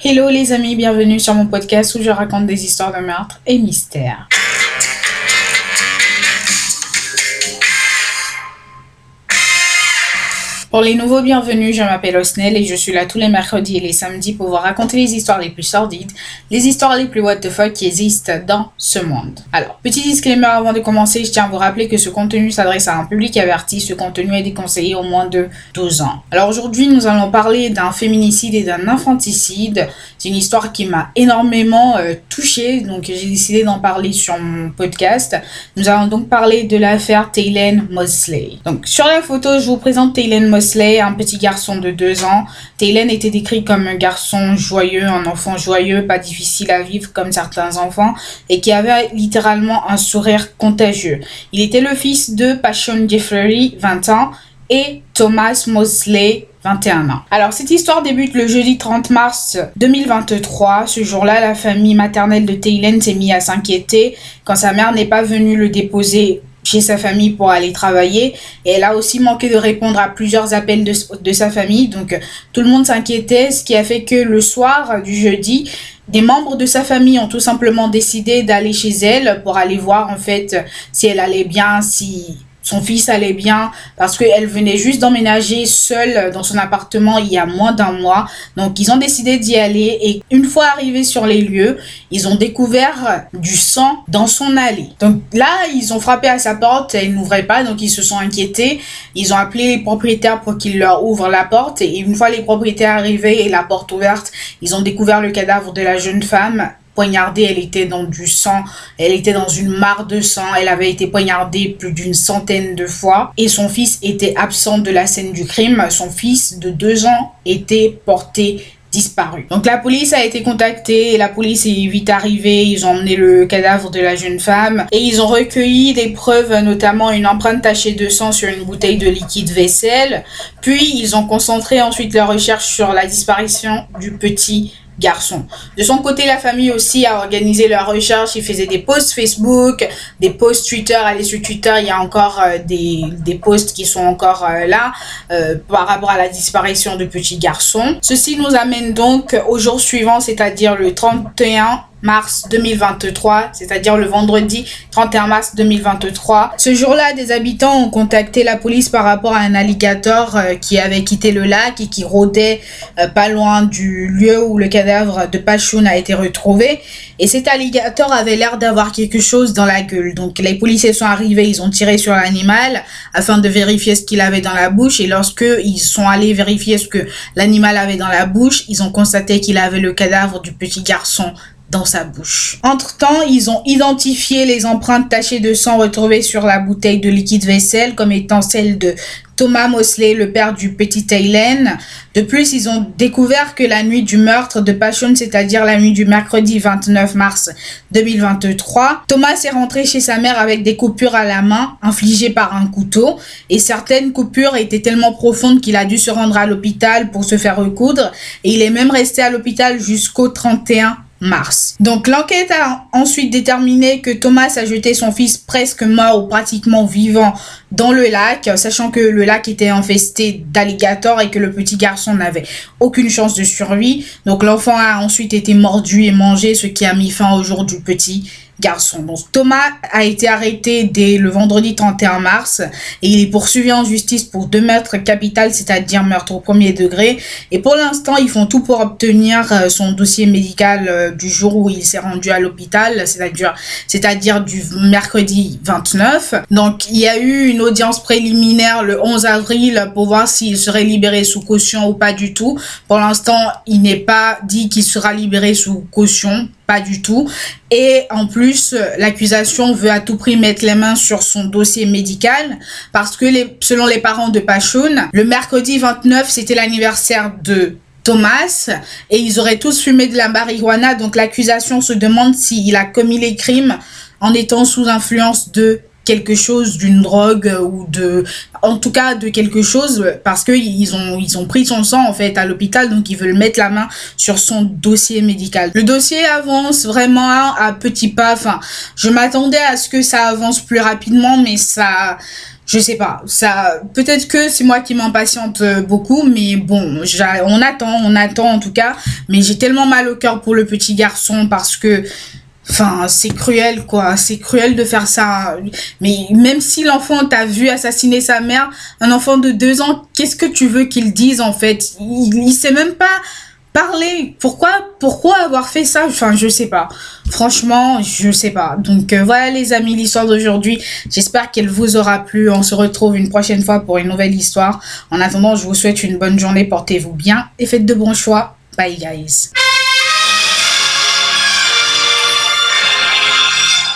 Hello les amis, bienvenue sur mon podcast où je raconte des histoires de meurtre et mystères. Pour les nouveaux bienvenus, je m'appelle Osnel et je suis là tous les mercredis et les samedis pour vous raconter les histoires les plus sordides, les histoires les plus what the fuck qui existent dans ce monde. Alors, petit disclaimer avant de commencer, je tiens à vous rappeler que ce contenu s'adresse à un public averti, ce contenu est déconseillé au moins de 12 ans. Alors aujourd'hui, nous allons parler d'un féminicide et d'un infanticide. C'est une histoire qui m'a énormément euh, touchée, donc j'ai décidé d'en parler sur mon podcast. Nous allons donc parler de l'affaire Taylen Mosley. Donc sur la photo, je vous présente Taylen Mosley un petit garçon de deux ans. Taylen était décrit comme un garçon joyeux, un enfant joyeux, pas difficile à vivre comme certains enfants, et qui avait littéralement un sourire contagieux. Il était le fils de Passion Jeffrey, 20 ans, et Thomas Mosley, 21 ans. Alors cette histoire débute le jeudi 30 mars 2023. Ce jour-là, la famille maternelle de Taylen s'est mise à s'inquiéter quand sa mère n'est pas venue le déposer chez sa famille pour aller travailler. Et elle a aussi manqué de répondre à plusieurs appels de, de sa famille. Donc tout le monde s'inquiétait, ce qui a fait que le soir du jeudi, des membres de sa famille ont tout simplement décidé d'aller chez elle pour aller voir en fait si elle allait bien, si son fils allait bien parce qu'elle venait juste d'emménager seule dans son appartement il y a moins d'un mois. Donc ils ont décidé d'y aller et une fois arrivés sur les lieux, ils ont découvert du sang dans son allée. Donc là, ils ont frappé à sa porte, elle n'ouvrait pas, donc ils se sont inquiétés. Ils ont appelé les propriétaires pour qu'ils leur ouvrent la porte et une fois les propriétaires arrivés et la porte ouverte, ils ont découvert le cadavre de la jeune femme poignardée, elle était dans du sang, elle était dans une mare de sang, elle avait été poignardée plus d'une centaine de fois et son fils était absent de la scène du crime. Son fils de deux ans était porté disparu. Donc la police a été contactée et la police est vite arrivée, ils ont emmené le cadavre de la jeune femme et ils ont recueilli des preuves, notamment une empreinte tachée de sang sur une bouteille de liquide vaisselle. Puis ils ont concentré ensuite leurs recherches sur la disparition du petit garçon. De son côté, la famille aussi a organisé leur recherche. Ils faisaient des posts Facebook, des posts Twitter. Allez sur Twitter, il y a encore euh, des, des posts qui sont encore euh, là euh, par rapport à la disparition de petits garçons. Ceci nous amène donc au jour suivant, c'est-à-dire le 31 mars 2023, c'est-à-dire le vendredi 31 mars 2023. Ce jour-là, des habitants ont contacté la police par rapport à un alligator euh, qui avait quitté le lac et qui rôdait euh, pas loin du lieu où le cadavre de Pachoun a été retrouvé. Et cet alligator avait l'air d'avoir quelque chose dans la gueule. Donc les policiers sont arrivés, ils ont tiré sur l'animal afin de vérifier ce qu'il avait dans la bouche. Et lorsque ils sont allés vérifier ce que l'animal avait dans la bouche, ils ont constaté qu'il avait le cadavre du petit garçon dans sa bouche. Entre-temps, ils ont identifié les empreintes tachées de sang retrouvées sur la bouteille de liquide vaisselle comme étant celles de Thomas Mosley, le père du petit Taylen. De plus, ils ont découvert que la nuit du meurtre de Passion, c'est-à-dire la nuit du mercredi 29 mars 2023, Thomas est rentré chez sa mère avec des coupures à la main infligées par un couteau et certaines coupures étaient tellement profondes qu'il a dû se rendre à l'hôpital pour se faire recoudre et il est même resté à l'hôpital jusqu'au 31 mars. Donc l'enquête a ensuite déterminé que Thomas a jeté son fils presque mort ou pratiquement vivant dans le lac, sachant que le lac était infesté d'alligators et que le petit garçon n'avait aucune chance de survie. Donc l'enfant a ensuite été mordu et mangé, ce qui a mis fin au jour du petit garçon. Donc Thomas a été arrêté dès le vendredi 31 mars et il est poursuivi en justice pour deux meurtres capital, c'est-à-dire meurtre au premier degré. Et pour l'instant, ils font tout pour obtenir euh, son dossier médical euh, du jour où il s'est rendu à l'hôpital, c'est-à-dire c'est-à-dire du mercredi 29. Donc il y a eu une audience préliminaire le 11 avril pour voir s'il serait libéré sous caution ou pas du tout. Pour l'instant, il n'est pas dit qu'il sera libéré sous caution pas du tout. Et en plus, l'accusation veut à tout prix mettre les mains sur son dossier médical parce que selon les parents de Pachoun, le mercredi 29, c'était l'anniversaire de Thomas et ils auraient tous fumé de la marijuana. Donc l'accusation se demande s'il a commis les crimes en étant sous influence de quelque chose d'une drogue ou de en tout cas de quelque chose parce que ils ont ils ont pris son sang en fait à l'hôpital donc ils veulent mettre la main sur son dossier médical. Le dossier avance vraiment à petits pas. Enfin, je m'attendais à ce que ça avance plus rapidement mais ça je sais pas, ça peut-être que c'est moi qui m'impatiente beaucoup mais bon, on attend, on attend en tout cas, mais j'ai tellement mal au cœur pour le petit garçon parce que Enfin, c'est cruel, quoi. C'est cruel de faire ça. Mais même si l'enfant t'a vu assassiner sa mère, un enfant de deux ans, qu'est-ce que tu veux qu'il dise, en fait? Il, il sait même pas parler. Pourquoi, pourquoi avoir fait ça? Enfin, je sais pas. Franchement, je sais pas. Donc euh, voilà les amis, l'histoire d'aujourd'hui. J'espère qu'elle vous aura plu. On se retrouve une prochaine fois pour une nouvelle histoire. En attendant, je vous souhaite une bonne journée. Portez-vous bien et faites de bons choix. Bye guys.